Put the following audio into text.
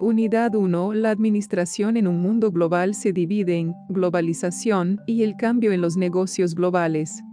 Unidad 1. La administración en un mundo global se divide en globalización y el cambio en los negocios globales.